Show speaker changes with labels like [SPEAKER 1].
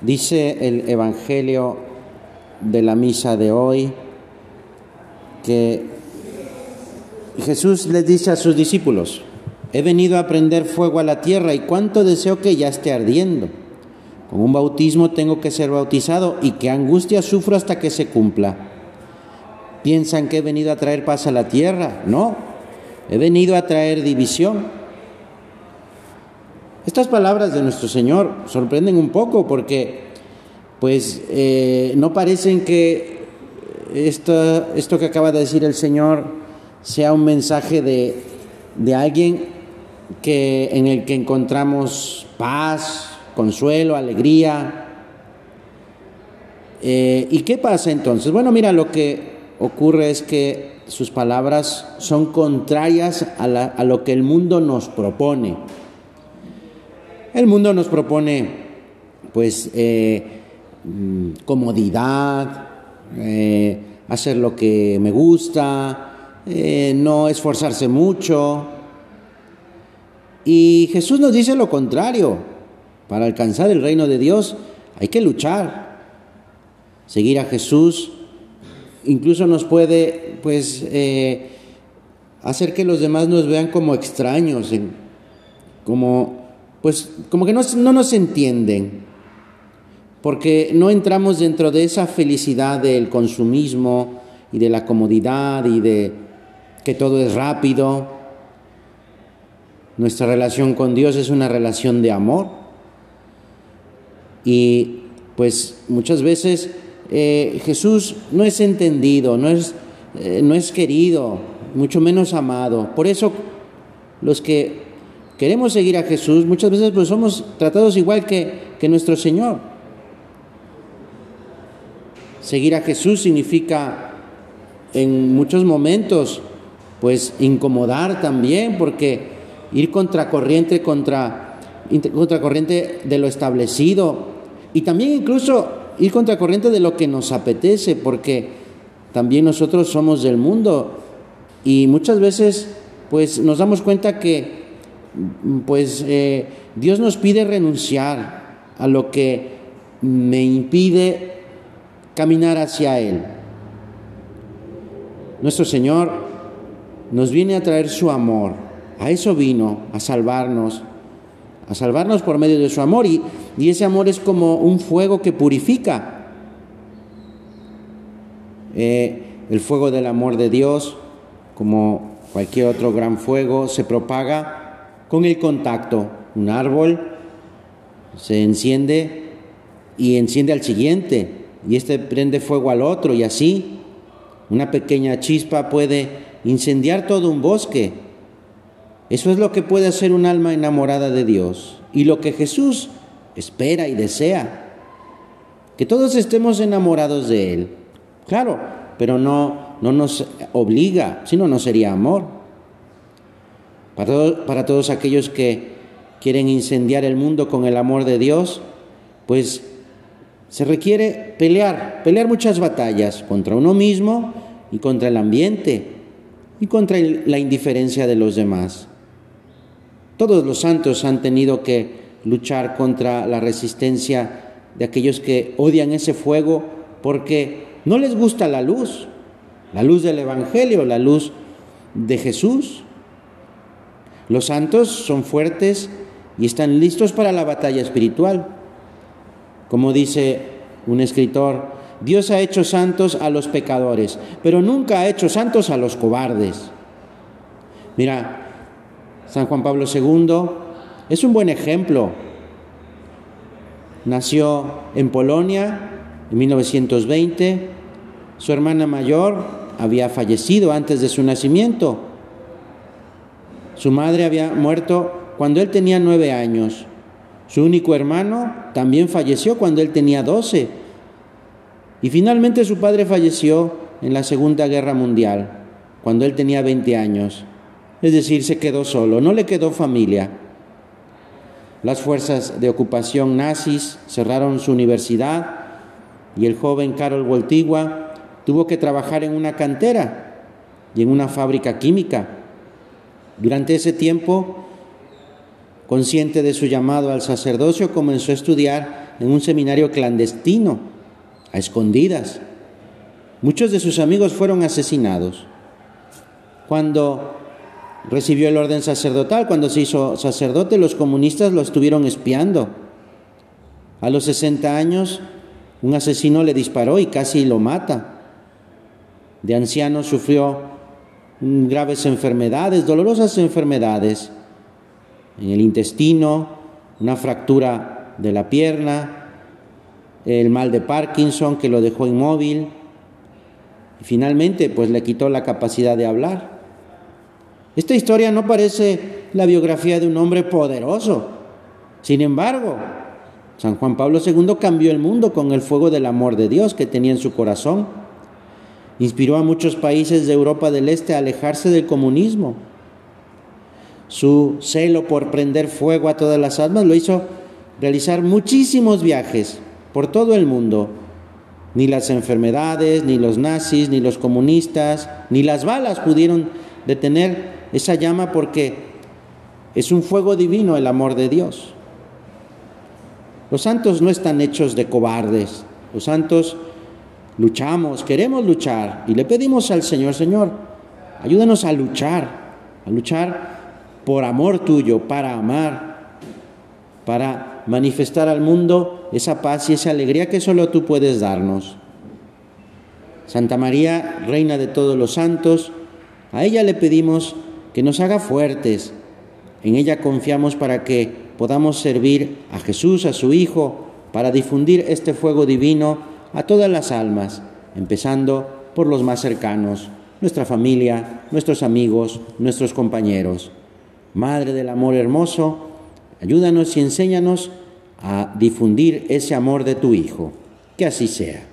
[SPEAKER 1] Dice el Evangelio de la misa de hoy que Jesús les dice a sus discípulos, he venido a prender fuego a la tierra y cuánto deseo que ya esté ardiendo. Con un bautismo tengo que ser bautizado y qué angustia sufro hasta que se cumpla. ¿Piensan que he venido a traer paz a la tierra? No, he venido a traer división. Estas palabras de nuestro Señor sorprenden un poco porque pues eh, no parecen que esto, esto que acaba de decir el Señor sea un mensaje de, de alguien que, en el que encontramos paz, consuelo, alegría. Eh, ¿Y qué pasa entonces? Bueno, mira, lo que ocurre es que sus palabras son contrarias a, a lo que el mundo nos propone. El mundo nos propone, pues, eh, mm, comodidad, eh, hacer lo que me gusta, eh, no esforzarse mucho. Y Jesús nos dice lo contrario. Para alcanzar el reino de Dios hay que luchar. Seguir a Jesús incluso nos puede, pues, hacer que los demás nos vean como extraños, como pues como que no, nos entienden, porque no entramos dentro de esa felicidad del consumismo y de la comodidad y de que todo es rápido. Nuestra relación con Dios es una relación de amor. Y pues muchas veces eh, Jesús no es entendido, no es, eh, no es querido, mucho menos amado. Por eso los que queremos seguir a Jesús, muchas veces pues somos tratados igual que, que nuestro Señor. Seguir a Jesús significa en muchos momentos pues incomodar también porque ir contracorriente contra contracorriente de lo establecido. Y también incluso ir contracorriente de lo que nos apetece porque también nosotros somos del mundo. Y muchas veces pues nos damos cuenta que pues eh, Dios nos pide renunciar a lo que me impide caminar hacia Él. Nuestro Señor nos viene a traer su amor, a eso vino, a salvarnos, a salvarnos por medio de su amor y, y ese amor es como un fuego que purifica. Eh, el fuego del amor de Dios, como cualquier otro gran fuego, se propaga con el contacto. Un árbol se enciende y enciende al siguiente y este prende fuego al otro y así una pequeña chispa puede incendiar todo un bosque. Eso es lo que puede hacer un alma enamorada de Dios y lo que Jesús espera y desea. Que todos estemos enamorados de Él. Claro, pero no, no nos obliga, sino no sería amor. Para, todos aquellos que quieren incendiar el mundo con el amor de Dios, pues se requiere pelear, pelear muchas batallas contra uno mismo y contra el ambiente y contra la indiferencia de los demás. Todos los santos han tenido que luchar contra la resistencia de aquellos que odian ese fuego porque no les gusta la luz, la luz del Evangelio, la luz de Jesús. Los santos son fuertes y están listos para la batalla espiritual. Como dice un escritor, Dios ha hecho santos a los pecadores, pero nunca ha hecho santos a los cobardes. Mira, San Juan Pablo II es un buen ejemplo. Nació en Polonia en 1920, su hermana mayor había fallecido antes de su nacimiento su madre había muerto cuando él tenía nueve años. Su único hermano también falleció cuando él tenía doce. Y finalmente su padre falleció en la Segunda Guerra Mundial, cuando él tenía veinte años. Es decir, se quedó solo, no le quedó familia. Las fuerzas de ocupación nazis cerraron su universidad y el joven Carol Voltigua tuvo que trabajar en una cantera y en una fábrica química. Durante ese tiempo, consciente de su llamado al sacerdocio, comenzó a estudiar en un seminario clandestino, a escondidas. Muchos de sus amigos fueron asesinados. Cuando recibió el orden sacerdotal, cuando se hizo sacerdote, los comunistas lo estuvieron espiando. A los 60 años, un asesino le disparó y casi lo mata. De anciano sufrió graves enfermedades, dolorosas enfermedades en el intestino, una fractura de la pierna, el mal de Parkinson que lo dejó inmóvil y finalmente pues le quitó la capacidad de hablar. Esta historia no parece la biografía de un hombre poderoso. Sin embargo, San Juan Pablo II cambió el mundo con el fuego del amor de Dios que tenía en su corazón. Inspiró a muchos países de Europa del Este a alejarse del comunismo. Su celo por prender fuego a todas las almas lo hizo realizar muchísimos viajes por todo el mundo. Ni las enfermedades, ni los nazis, ni los comunistas, ni las balas pudieron detener esa llama porque es un fuego divino el amor de Dios. Los santos no están hechos de cobardes. Los santos luchamos, queremos luchar y le pedimos al Señor, Señor, ayúdanos a luchar, a luchar por amor tuyo, para amar, para manifestar al mundo esa paz y esa alegría que solo tú puedes darnos. Santa María, Reina de todos los santos, a ella le pedimos que nos haga fuertes. En ella confiamos para que podamos servir a Jesús, a su Hijo, para difundir este fuego divino a todas las almas, empezando por los más cercanos, nuestra familia, nuestros amigos, nuestros compañeros. Madre del amor hermoso, ayúdanos y enséñanos a difundir ese amor de tu Hijo. Que así sea.